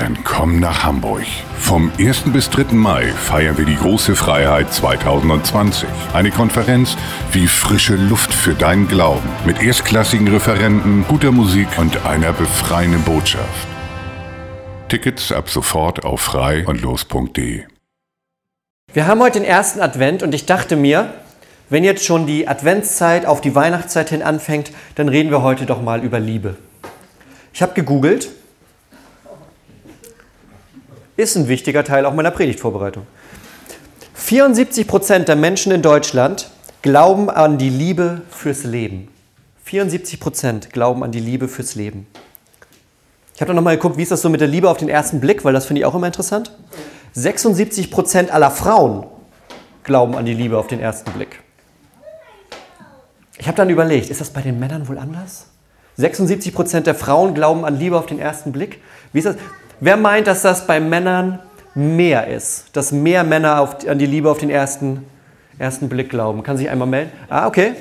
Dann komm nach Hamburg. Vom 1. bis 3. Mai feiern wir die große Freiheit 2020. Eine Konferenz wie frische Luft für deinen Glauben. Mit erstklassigen Referenten, guter Musik und einer befreienden Botschaft. Tickets ab sofort auf frei und los.de. Wir haben heute den ersten Advent und ich dachte mir, wenn jetzt schon die Adventszeit auf die Weihnachtszeit hin anfängt, dann reden wir heute doch mal über Liebe. Ich habe gegoogelt ist ein wichtiger Teil auch meiner Predigtvorbereitung. 74 Prozent der Menschen in Deutschland glauben an die Liebe fürs Leben. 74 Prozent glauben an die Liebe fürs Leben. Ich habe dann nochmal geguckt, wie ist das so mit der Liebe auf den ersten Blick, weil das finde ich auch immer interessant. 76 Prozent aller Frauen glauben an die Liebe auf den ersten Blick. Ich habe dann überlegt, ist das bei den Männern wohl anders? 76 Prozent der Frauen glauben an Liebe auf den ersten Blick. Wie ist das? Wer meint, dass das bei Männern mehr ist? Dass mehr Männer auf, an die Liebe auf den ersten, ersten Blick glauben? Kann sich einmal melden? Ah, okay.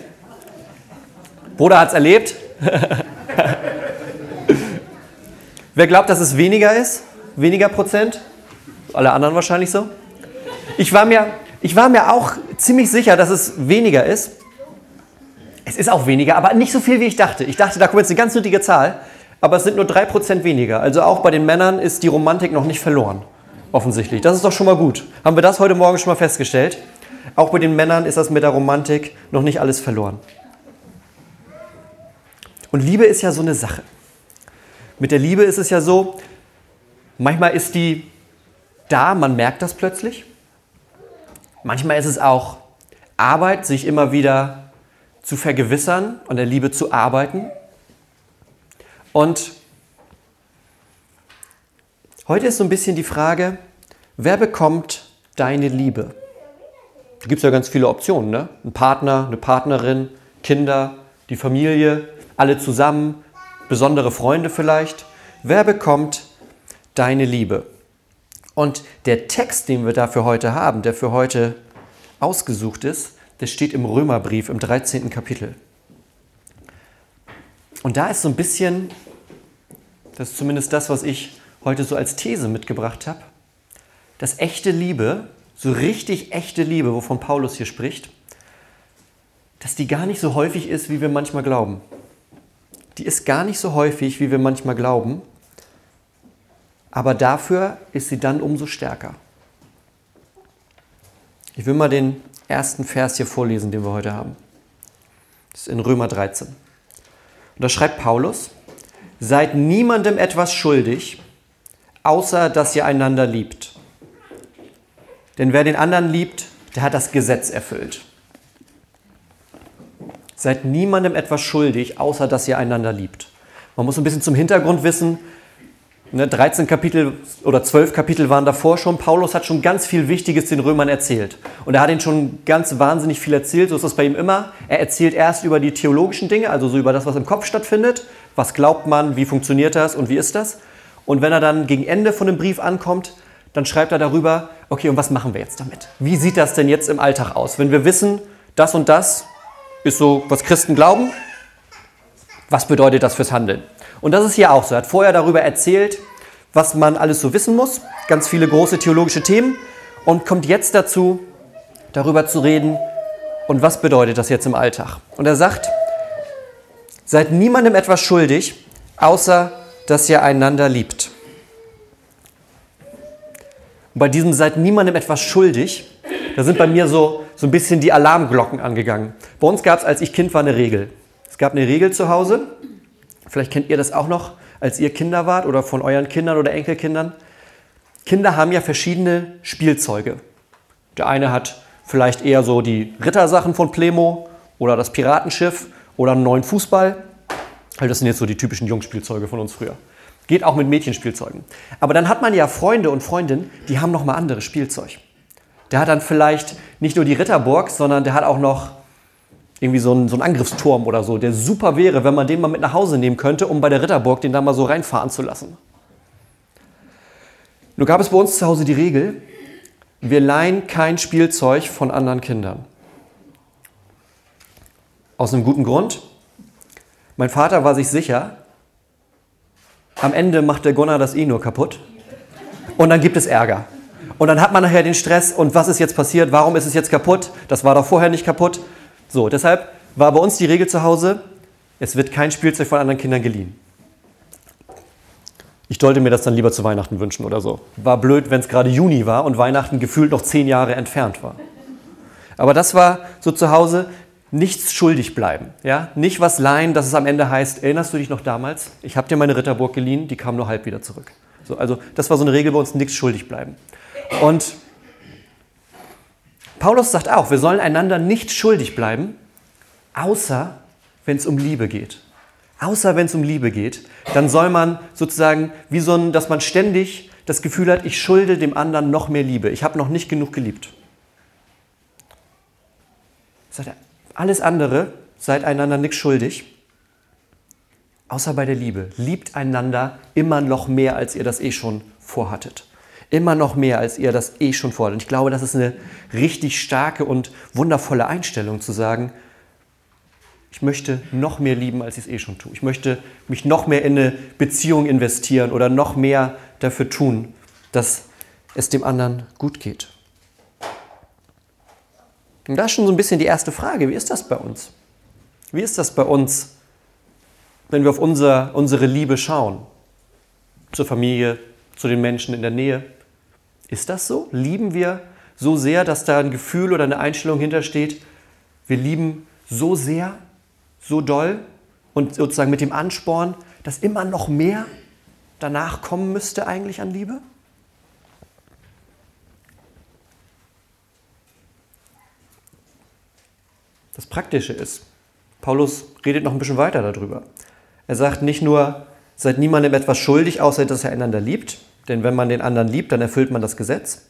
Bruder hat es erlebt. Wer glaubt, dass es weniger ist? Weniger Prozent? Alle anderen wahrscheinlich so? Ich war mir, ich war mir auch ziemlich sicher, dass es weniger ist. Es ist auch weniger, aber nicht so viel, wie ich dachte. Ich dachte, da kommt jetzt eine ganz nötige Zahl aber es sind nur 3% weniger. Also auch bei den Männern ist die Romantik noch nicht verloren, offensichtlich. Das ist doch schon mal gut. Haben wir das heute Morgen schon mal festgestellt? Auch bei den Männern ist das mit der Romantik noch nicht alles verloren. Und Liebe ist ja so eine Sache. Mit der Liebe ist es ja so, manchmal ist die da, man merkt das plötzlich. Manchmal ist es auch Arbeit, sich immer wieder zu vergewissern, an der Liebe zu arbeiten. Und heute ist so ein bisschen die Frage, wer bekommt deine Liebe? Da gibt es ja ganz viele Optionen. Ne? Ein Partner, eine Partnerin, Kinder, die Familie, alle zusammen, besondere Freunde vielleicht. Wer bekommt deine Liebe? Und der Text, den wir dafür heute haben, der für heute ausgesucht ist, der steht im Römerbrief im 13. Kapitel. Und da ist so ein bisschen, das ist zumindest das, was ich heute so als These mitgebracht habe, dass echte Liebe, so richtig echte Liebe, wovon Paulus hier spricht, dass die gar nicht so häufig ist, wie wir manchmal glauben. Die ist gar nicht so häufig, wie wir manchmal glauben, aber dafür ist sie dann umso stärker. Ich will mal den ersten Vers hier vorlesen, den wir heute haben. Das ist in Römer 13. Und da schreibt Paulus, seid niemandem etwas schuldig, außer dass ihr einander liebt. Denn wer den anderen liebt, der hat das Gesetz erfüllt. Seid niemandem etwas schuldig, außer dass ihr einander liebt. Man muss ein bisschen zum Hintergrund wissen, Ne, 13 Kapitel oder 12 Kapitel waren davor schon. Paulus hat schon ganz viel Wichtiges den Römern erzählt. Und er hat ihnen schon ganz wahnsinnig viel erzählt. So ist das bei ihm immer. Er erzählt erst über die theologischen Dinge, also so über das, was im Kopf stattfindet. Was glaubt man, wie funktioniert das und wie ist das? Und wenn er dann gegen Ende von dem Brief ankommt, dann schreibt er darüber, okay, und was machen wir jetzt damit? Wie sieht das denn jetzt im Alltag aus? Wenn wir wissen, das und das ist so, was Christen glauben, was bedeutet das fürs Handeln? Und das ist hier auch so. Er hat vorher darüber erzählt, was man alles so wissen muss, ganz viele große theologische Themen und kommt jetzt dazu, darüber zu reden, und was bedeutet das jetzt im Alltag. Und er sagt, seid niemandem etwas schuldig, außer dass ihr einander liebt. Und bei diesem seid niemandem etwas schuldig, da sind bei mir so, so ein bisschen die Alarmglocken angegangen. Bei uns gab es, als ich Kind war, eine Regel. Es gab eine Regel zu Hause. Vielleicht kennt ihr das auch noch, als ihr Kinder wart oder von euren Kindern oder Enkelkindern. Kinder haben ja verschiedene Spielzeuge. Der eine hat vielleicht eher so die Rittersachen von Plemo oder das Piratenschiff oder einen neuen Fußball. Das sind jetzt so die typischen Jungspielzeuge von uns früher. Geht auch mit Mädchenspielzeugen. Aber dann hat man ja Freunde und Freundinnen, die haben noch mal anderes Spielzeug. Der hat dann vielleicht nicht nur die Ritterburg, sondern der hat auch noch irgendwie so einen, so einen Angriffsturm oder so, der super wäre, wenn man den mal mit nach Hause nehmen könnte, um bei der Ritterburg den da mal so reinfahren zu lassen. Nur gab es bei uns zu Hause die Regel, wir leihen kein Spielzeug von anderen Kindern. Aus einem guten Grund. Mein Vater war sich sicher, am Ende macht der Gunnar das eh nur kaputt und dann gibt es Ärger. Und dann hat man nachher den Stress und was ist jetzt passiert? Warum ist es jetzt kaputt? Das war doch vorher nicht kaputt. So, deshalb war bei uns die Regel zu Hause, es wird kein Spielzeug von anderen Kindern geliehen. Ich sollte mir das dann lieber zu Weihnachten wünschen oder so. War blöd, wenn es gerade Juni war und Weihnachten gefühlt noch zehn Jahre entfernt war. Aber das war so zu Hause, nichts schuldig bleiben. Ja? Nicht was leihen, dass es am Ende heißt, erinnerst du dich noch damals? Ich habe dir meine Ritterburg geliehen, die kam nur halb wieder zurück. So, also das war so eine Regel bei uns, nichts schuldig bleiben. Und Paulus sagt auch, wir sollen einander nicht schuldig bleiben, außer wenn es um Liebe geht. Außer wenn es um Liebe geht, dann soll man sozusagen, wie so ein, dass man ständig das Gefühl hat, ich schulde dem anderen noch mehr Liebe. Ich habe noch nicht genug geliebt. Sagt er, alles andere seid einander nichts schuldig, außer bei der Liebe. Liebt einander immer noch mehr, als ihr das eh schon vorhattet. Immer noch mehr, als ihr das eh schon vorhattet. Und ich glaube, das ist eine richtig starke und wundervolle Einstellung zu sagen, ich möchte noch mehr lieben, als ich es eh schon tue. Ich möchte mich noch mehr in eine Beziehung investieren oder noch mehr dafür tun, dass es dem anderen gut geht. Und da ist schon so ein bisschen die erste Frage, wie ist das bei uns? Wie ist das bei uns, wenn wir auf unser, unsere Liebe schauen? Zur Familie, zu den Menschen in der Nähe. Ist das so? Lieben wir so sehr, dass da ein Gefühl oder eine Einstellung hintersteht? Wir lieben so sehr, so doll und sozusagen mit dem Ansporn, dass immer noch mehr danach kommen müsste eigentlich an Liebe? Das Praktische ist, Paulus redet noch ein bisschen weiter darüber. Er sagt nicht nur, seid niemandem etwas schuldig, außer dass er einander liebt, denn wenn man den anderen liebt, dann erfüllt man das Gesetz.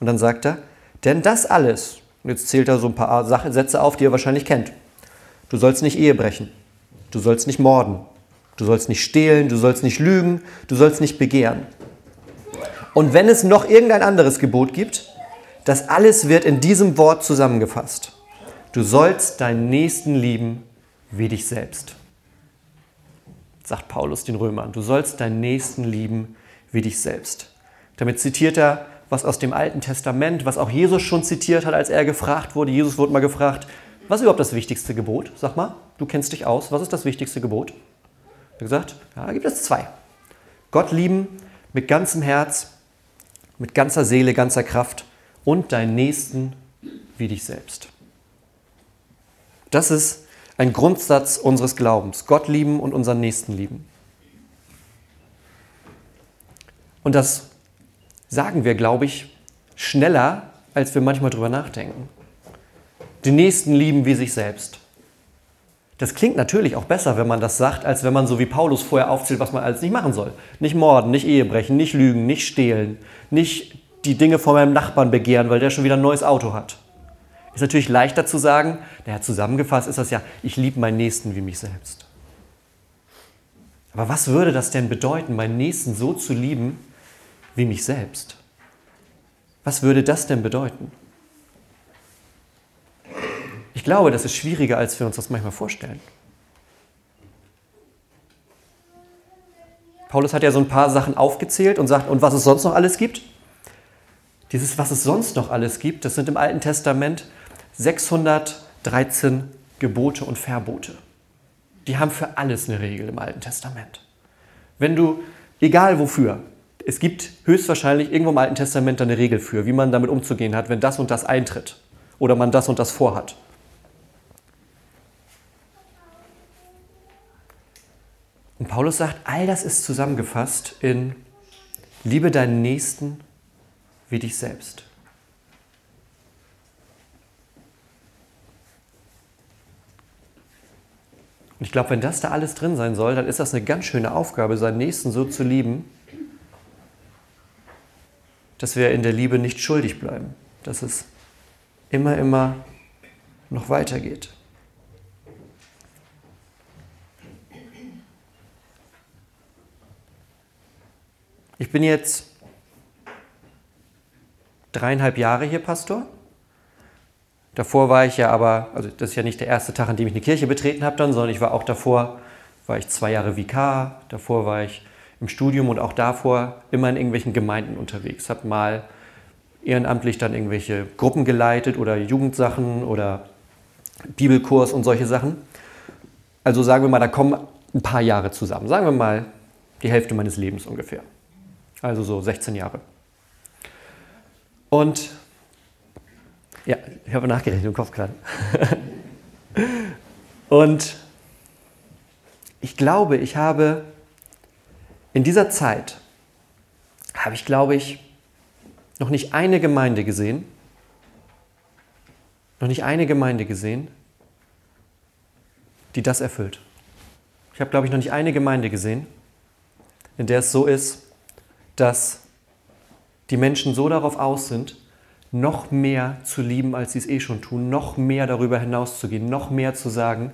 Und dann sagt er, denn das alles, und jetzt zählt er so ein paar Sätze auf, die ihr wahrscheinlich kennt. Du sollst nicht Ehe brechen, du sollst nicht morden, du sollst nicht stehlen, du sollst nicht lügen, du sollst nicht begehren. Und wenn es noch irgendein anderes Gebot gibt, das alles wird in diesem Wort zusammengefasst. Du sollst deinen Nächsten lieben wie dich selbst. Sagt Paulus den Römern. Du sollst deinen Nächsten lieben wie dich selbst. Damit zitiert er was aus dem Alten Testament, was auch Jesus schon zitiert hat, als er gefragt wurde. Jesus wurde mal gefragt, was ist überhaupt das wichtigste Gebot? Sag mal, du kennst dich aus. Was ist das wichtigste Gebot? Er hat gesagt, ja, da gibt es zwei. Gott lieben mit ganzem Herz, mit ganzer Seele, ganzer Kraft und deinen Nächsten wie dich selbst. Das ist ein Grundsatz unseres Glaubens. Gott lieben und unseren Nächsten lieben. Und das sagen wir, glaube ich, schneller, als wir manchmal drüber nachdenken. Den Nächsten lieben wie sich selbst. Das klingt natürlich auch besser, wenn man das sagt, als wenn man so wie Paulus vorher aufzählt, was man alles nicht machen soll. Nicht morden, nicht Ehebrechen, nicht lügen, nicht stehlen, nicht die Dinge von meinem Nachbarn begehren, weil der schon wieder ein neues Auto hat. Ist natürlich leichter zu sagen, naja, zusammengefasst ist das ja, ich liebe meinen Nächsten wie mich selbst. Aber was würde das denn bedeuten, meinen Nächsten so zu lieben wie mich selbst? Was würde das denn bedeuten? Ich glaube, das ist schwieriger, als wir uns das manchmal vorstellen. Paulus hat ja so ein paar Sachen aufgezählt und sagt, und was es sonst noch alles gibt? Dieses, was es sonst noch alles gibt, das sind im Alten Testament 613 Gebote und Verbote. Die haben für alles eine Regel im Alten Testament. Wenn du, egal wofür, es gibt höchstwahrscheinlich irgendwo im Alten Testament eine Regel für, wie man damit umzugehen hat, wenn das und das eintritt. oder man das und das vorhat. Und Paulus sagt, all das ist zusammengefasst in Liebe deinen Nächsten wie dich selbst. Und ich glaube, wenn das da alles drin sein soll, dann ist das eine ganz schöne Aufgabe, seinen Nächsten so zu lieben, dass wir in der Liebe nicht schuldig bleiben, dass es immer, immer noch weitergeht. Ich bin jetzt dreieinhalb Jahre hier Pastor. Davor war ich ja aber, also das ist ja nicht der erste Tag, an dem ich eine Kirche betreten habe dann, sondern ich war auch davor, war ich zwei Jahre Vikar, davor war ich im Studium und auch davor immer in irgendwelchen Gemeinden unterwegs. Habe mal ehrenamtlich dann irgendwelche Gruppen geleitet oder Jugendsachen oder Bibelkurs und solche Sachen. Also sagen wir mal, da kommen ein paar Jahre zusammen. Sagen wir mal die Hälfte meines Lebens ungefähr. Also so 16 Jahre. Und ja, ich habe nachgerechnet im Kopf gerade. und ich glaube, ich habe in dieser Zeit, habe ich, glaube ich, noch nicht eine Gemeinde gesehen, noch nicht eine Gemeinde gesehen, die das erfüllt. Ich habe, glaube ich, noch nicht eine Gemeinde gesehen, in der es so ist, dass die Menschen so darauf aus sind, noch mehr zu lieben, als sie es eh schon tun, noch mehr darüber hinauszugehen, noch mehr zu sagen,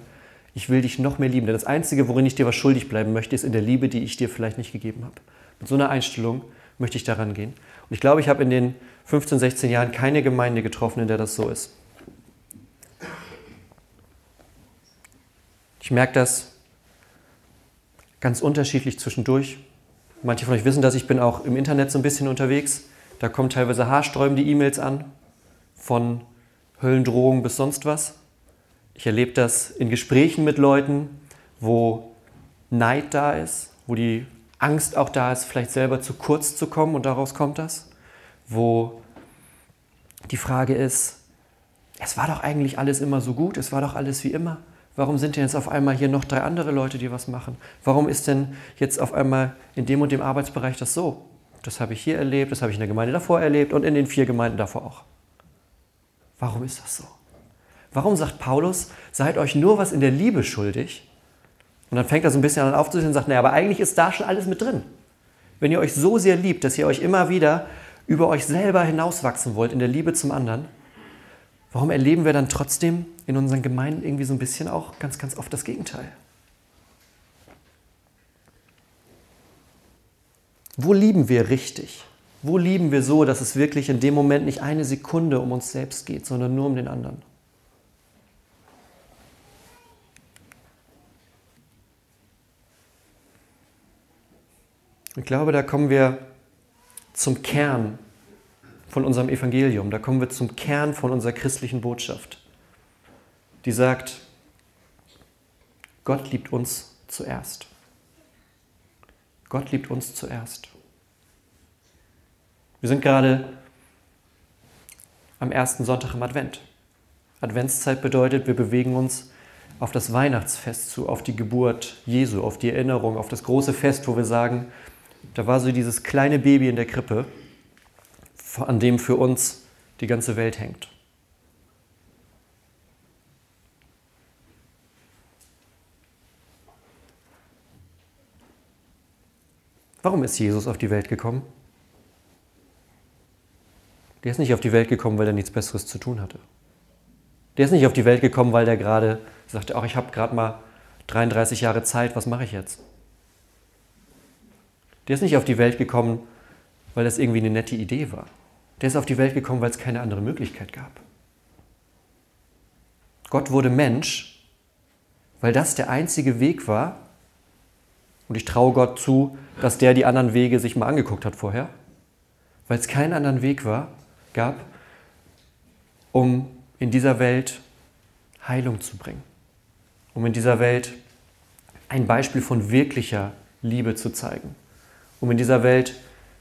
ich will dich noch mehr lieben. Denn das Einzige, worin ich dir was schuldig bleiben möchte, ist in der Liebe, die ich dir vielleicht nicht gegeben habe. Mit so einer Einstellung möchte ich daran gehen. Und ich glaube, ich habe in den 15, 16 Jahren keine Gemeinde getroffen, in der das so ist. Ich merke das ganz unterschiedlich zwischendurch. Manche von euch wissen das, ich bin auch im Internet so ein bisschen unterwegs. Da kommen teilweise haarsträubende E-Mails an, von Höllendrohungen bis sonst was. Ich erlebe das in Gesprächen mit Leuten, wo Neid da ist, wo die Angst auch da ist, vielleicht selber zu kurz zu kommen und daraus kommt das. Wo die Frage ist, es war doch eigentlich alles immer so gut, es war doch alles wie immer. Warum sind denn jetzt auf einmal hier noch drei andere Leute, die was machen? Warum ist denn jetzt auf einmal in dem und dem Arbeitsbereich das so? Das habe ich hier erlebt, das habe ich in der Gemeinde davor erlebt und in den vier Gemeinden davor auch. Warum ist das so? Warum sagt Paulus, seid euch nur was in der Liebe schuldig? Und dann fängt er so ein bisschen an aufzusehen und sagt, naja, aber eigentlich ist da schon alles mit drin. Wenn ihr euch so sehr liebt, dass ihr euch immer wieder über euch selber hinauswachsen wollt in der Liebe zum anderen, Warum erleben wir dann trotzdem in unseren Gemeinden irgendwie so ein bisschen auch ganz, ganz oft das Gegenteil? Wo lieben wir richtig? Wo lieben wir so, dass es wirklich in dem Moment nicht eine Sekunde um uns selbst geht, sondern nur um den anderen? Ich glaube, da kommen wir zum Kern von unserem Evangelium. Da kommen wir zum Kern von unserer christlichen Botschaft, die sagt, Gott liebt uns zuerst. Gott liebt uns zuerst. Wir sind gerade am ersten Sonntag im Advent. Adventszeit bedeutet, wir bewegen uns auf das Weihnachtsfest zu, auf die Geburt Jesu, auf die Erinnerung, auf das große Fest, wo wir sagen, da war so dieses kleine Baby in der Krippe an dem für uns die ganze Welt hängt. Warum ist Jesus auf die Welt gekommen? Der ist nicht auf die Welt gekommen, weil er nichts Besseres zu tun hatte. Der ist nicht auf die Welt gekommen, weil der gerade sagte, ach, ich habe gerade mal 33 Jahre Zeit, was mache ich jetzt? Der ist nicht auf die Welt gekommen, weil das irgendwie eine nette Idee war. Der ist auf die Welt gekommen, weil es keine andere Möglichkeit gab. Gott wurde Mensch, weil das der einzige Weg war, und ich traue Gott zu, dass der die anderen Wege sich mal angeguckt hat vorher, weil es keinen anderen Weg war, gab, um in dieser Welt Heilung zu bringen, um in dieser Welt ein Beispiel von wirklicher Liebe zu zeigen, um in dieser Welt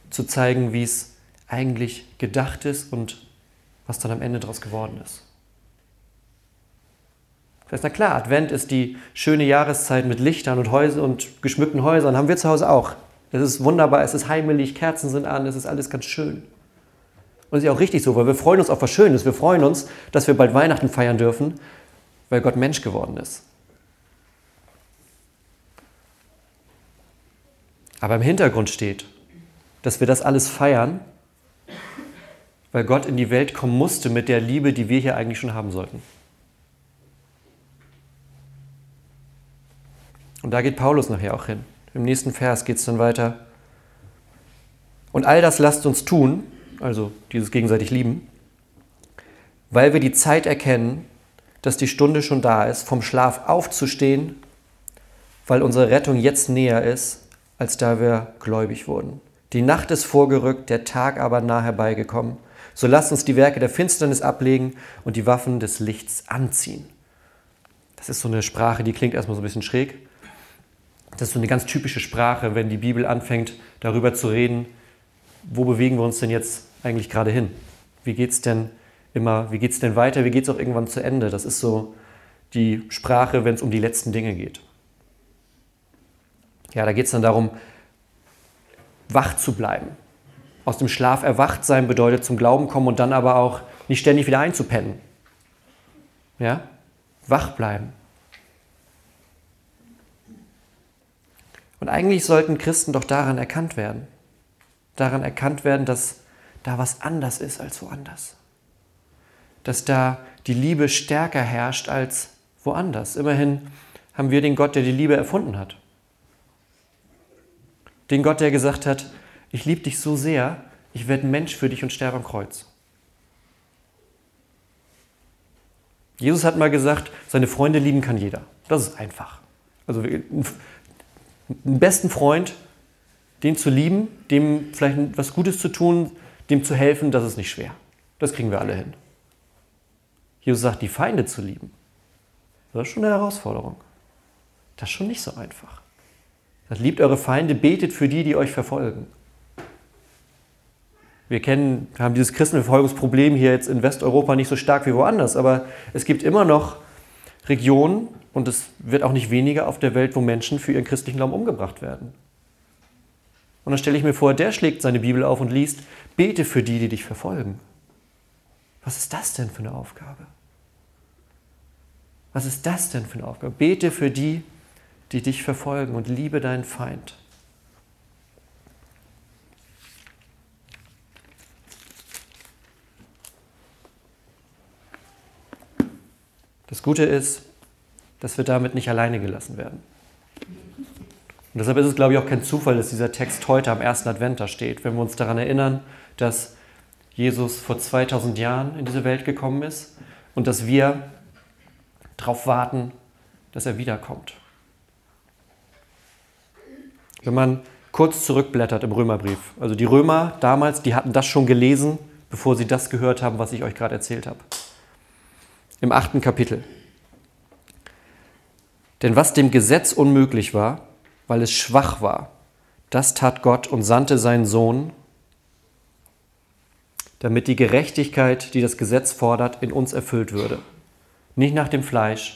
zu zeigen, wie es eigentlich gedacht ist und was dann am Ende daraus geworden ist. Das ist na klar, Advent ist die schöne Jahreszeit mit Lichtern und Häusern und geschmückten Häusern. Haben wir zu Hause auch. Es ist wunderbar, es ist heimelig, Kerzen sind an, es ist alles ganz schön. Und es ist auch richtig so, weil wir freuen uns auf was Schönes. Wir freuen uns, dass wir bald Weihnachten feiern dürfen, weil Gott Mensch geworden ist. Aber im Hintergrund steht, dass wir das alles feiern, weil Gott in die Welt kommen musste mit der Liebe, die wir hier eigentlich schon haben sollten. Und da geht Paulus nachher auch hin. Im nächsten Vers geht es dann weiter. Und all das lasst uns tun, also dieses gegenseitig lieben, weil wir die Zeit erkennen, dass die Stunde schon da ist, vom Schlaf aufzustehen, weil unsere Rettung jetzt näher ist, als da wir gläubig wurden. Die Nacht ist vorgerückt, der Tag aber nah herbeigekommen. So lasst uns die Werke der Finsternis ablegen und die Waffen des Lichts anziehen. Das ist so eine Sprache, die klingt erstmal so ein bisschen schräg. Das ist so eine ganz typische Sprache, wenn die Bibel anfängt, darüber zu reden, wo bewegen wir uns denn jetzt eigentlich gerade hin? Wie geht es denn immer, wie geht denn weiter, wie geht es auch irgendwann zu Ende? Das ist so die Sprache, wenn es um die letzten Dinge geht. Ja, da geht es dann darum, wach zu bleiben. Aus dem Schlaf erwacht sein bedeutet zum Glauben kommen und dann aber auch nicht ständig wieder einzupennen. Ja? Wach bleiben. Und eigentlich sollten Christen doch daran erkannt werden. Daran erkannt werden, dass da was anders ist als woanders. Dass da die Liebe stärker herrscht als woanders. Immerhin haben wir den Gott, der die Liebe erfunden hat. Den Gott, der gesagt hat, ich liebe dich so sehr, ich werde Mensch für dich und sterbe am Kreuz. Jesus hat mal gesagt, seine Freunde lieben kann jeder. Das ist einfach. Also einen besten Freund, den zu lieben, dem vielleicht was Gutes zu tun, dem zu helfen, das ist nicht schwer. Das kriegen wir alle hin. Jesus sagt, die Feinde zu lieben, das ist schon eine Herausforderung. Das ist schon nicht so einfach. Liebt eure Feinde, betet für die, die euch verfolgen. Wir kennen, haben dieses Christenverfolgungsproblem hier jetzt in Westeuropa nicht so stark wie woanders, aber es gibt immer noch Regionen, und es wird auch nicht weniger auf der Welt, wo Menschen für ihren christlichen Glauben umgebracht werden. Und dann stelle ich mir vor, der schlägt seine Bibel auf und liest, bete für die, die dich verfolgen. Was ist das denn für eine Aufgabe? Was ist das denn für eine Aufgabe? Bete für die, die dich verfolgen und liebe deinen Feind. Das Gute ist, dass wir damit nicht alleine gelassen werden. Und deshalb ist es, glaube ich, auch kein Zufall, dass dieser Text heute am ersten Advent da steht, wenn wir uns daran erinnern, dass Jesus vor 2000 Jahren in diese Welt gekommen ist und dass wir darauf warten, dass er wiederkommt. Wenn man kurz zurückblättert im Römerbrief, also die Römer damals, die hatten das schon gelesen, bevor sie das gehört haben, was ich euch gerade erzählt habe. Im achten Kapitel. Denn was dem Gesetz unmöglich war, weil es schwach war, das tat Gott und sandte seinen Sohn, damit die Gerechtigkeit, die das Gesetz fordert, in uns erfüllt würde. Nicht nach dem Fleisch,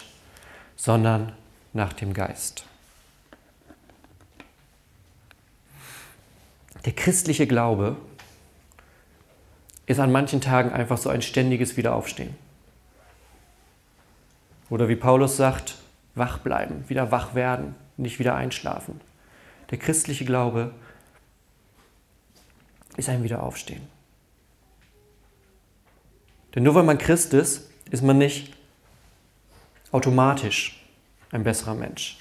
sondern nach dem Geist. Der christliche Glaube ist an manchen Tagen einfach so ein ständiges Wiederaufstehen. Oder wie Paulus sagt, wach bleiben, wieder wach werden, nicht wieder einschlafen. Der christliche Glaube ist ein Wiederaufstehen. Denn nur weil man Christ ist, ist man nicht automatisch ein besserer Mensch.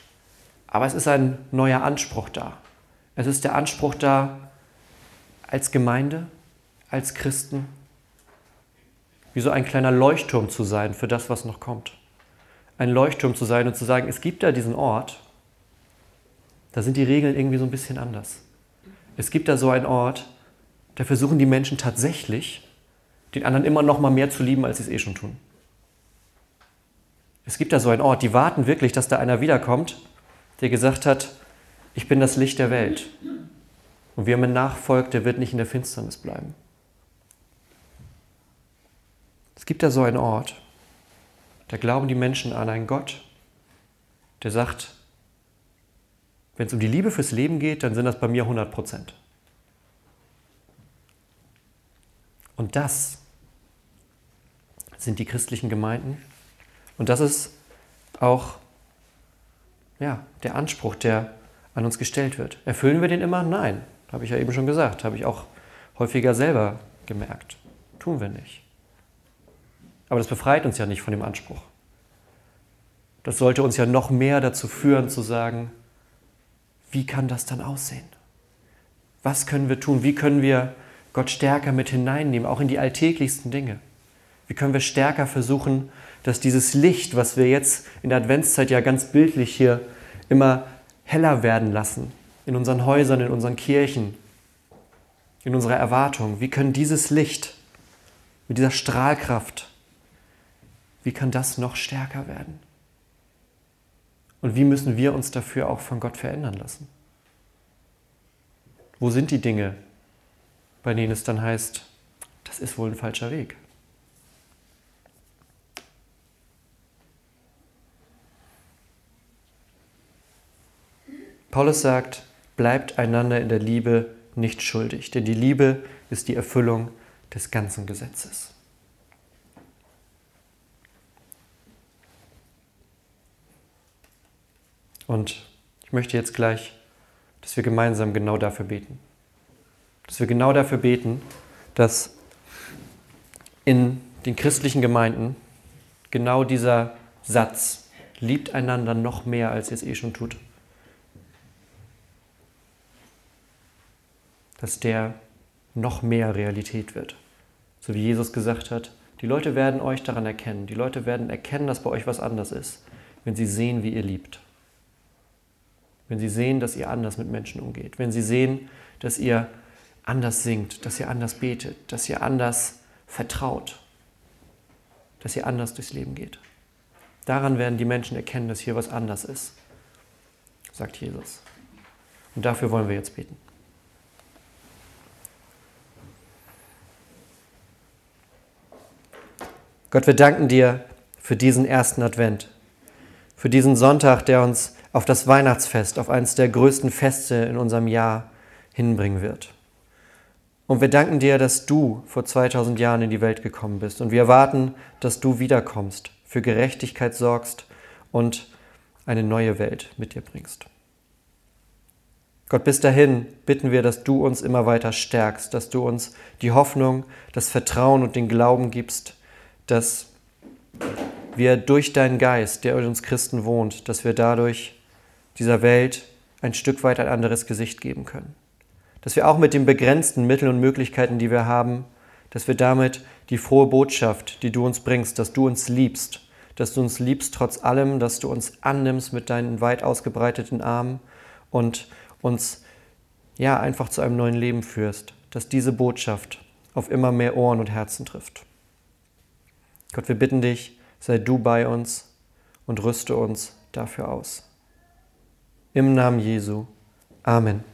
Aber es ist ein neuer Anspruch da. Es ist der Anspruch da, als Gemeinde, als Christen, wie so ein kleiner Leuchtturm zu sein für das, was noch kommt ein Leuchtturm zu sein und zu sagen, es gibt da diesen Ort, da sind die Regeln irgendwie so ein bisschen anders. Es gibt da so einen Ort, da versuchen die Menschen tatsächlich, den anderen immer noch mal mehr zu lieben, als sie es eh schon tun. Es gibt da so einen Ort, die warten wirklich, dass da einer wiederkommt, der gesagt hat, ich bin das Licht der Welt. Und wer mir nachfolgt, der wird nicht in der Finsternis bleiben. Es gibt da so einen Ort, Da glauben die Menschen an einen Gott, der sagt, wenn es um die Liebe fürs Leben geht, dann sind das bei mir 100 Prozent. Und das sind die christlichen Gemeinden. Und das ist auch ja, der Anspruch, der an uns gestellt wird. Erfüllen wir den immer? Nein, habe ich ja eben schon gesagt, habe ich auch häufiger selber gemerkt. Tun wir nicht. Aber das befreit uns ja nicht von dem Anspruch. Das sollte uns ja noch mehr dazu führen zu sagen, wie kann das dann aussehen? Was können wir tun? Wie können wir Gott stärker mit hineinnehmen, auch in die alltäglichsten Dinge? Wie können wir stärker versuchen, dass dieses Licht, was wir jetzt in der Adventszeit ja ganz bildlich hier immer heller werden lassen, in unseren Häusern, in unseren Kirchen, in unserer Erwartung, wie können dieses Licht mit dieser Strahlkraft, wie kann das noch stärker werden? Und wie müssen wir uns dafür auch von Gott verändern lassen? Wo sind die Dinge, bei denen es dann heißt, das ist wohl ein falscher Weg? Paulus sagt, bleibt einander in der Liebe nicht schuldig, denn die Liebe ist die Erfüllung des ganzen Gesetzes. Und ich möchte jetzt gleich, dass wir gemeinsam genau dafür beten. Dass wir genau dafür beten, dass in den christlichen Gemeinden genau dieser Satz, liebt einander noch mehr, als ihr es eh schon tut, dass der noch mehr Realität wird. So wie Jesus gesagt hat, die Leute werden euch daran erkennen. Die Leute werden erkennen, dass bei euch was anders ist, wenn sie sehen, wie ihr liebt. Wenn sie sehen, dass ihr anders mit Menschen umgeht. Wenn sie sehen, dass ihr anders singt, dass ihr anders betet, dass ihr anders vertraut, dass ihr anders durchs Leben geht. Daran werden die Menschen erkennen, dass hier was anders ist, sagt Jesus. Und dafür wollen wir jetzt beten. Gott, wir danken dir für diesen ersten Advent, für diesen Sonntag, der uns auf das Weihnachtsfest, auf eines der größten Feste in unserem Jahr hinbringen wird. Und wir danken dir, dass du vor 2000 Jahren in die Welt gekommen bist. Und wir erwarten, dass du wiederkommst, für Gerechtigkeit sorgst und eine neue Welt mit dir bringst. Gott, bis dahin bitten wir, dass du uns immer weiter stärkst, dass du uns die Hoffnung, das Vertrauen und den Glauben gibst, dass wir durch deinen Geist, der in uns Christen wohnt, dass wir dadurch dieser Welt ein Stück weit ein anderes Gesicht geben können. Dass wir auch mit den begrenzten Mitteln und Möglichkeiten, die wir haben, dass wir damit die frohe Botschaft, die du uns bringst, dass du uns liebst, dass du uns liebst trotz allem, dass du uns annimmst mit deinen weit ausgebreiteten Armen und uns ja einfach zu einem neuen Leben führst, dass diese Botschaft auf immer mehr Ohren und Herzen trifft. Gott, wir bitten dich, sei du bei uns und rüste uns dafür aus. Im Namen Jesu. Amen.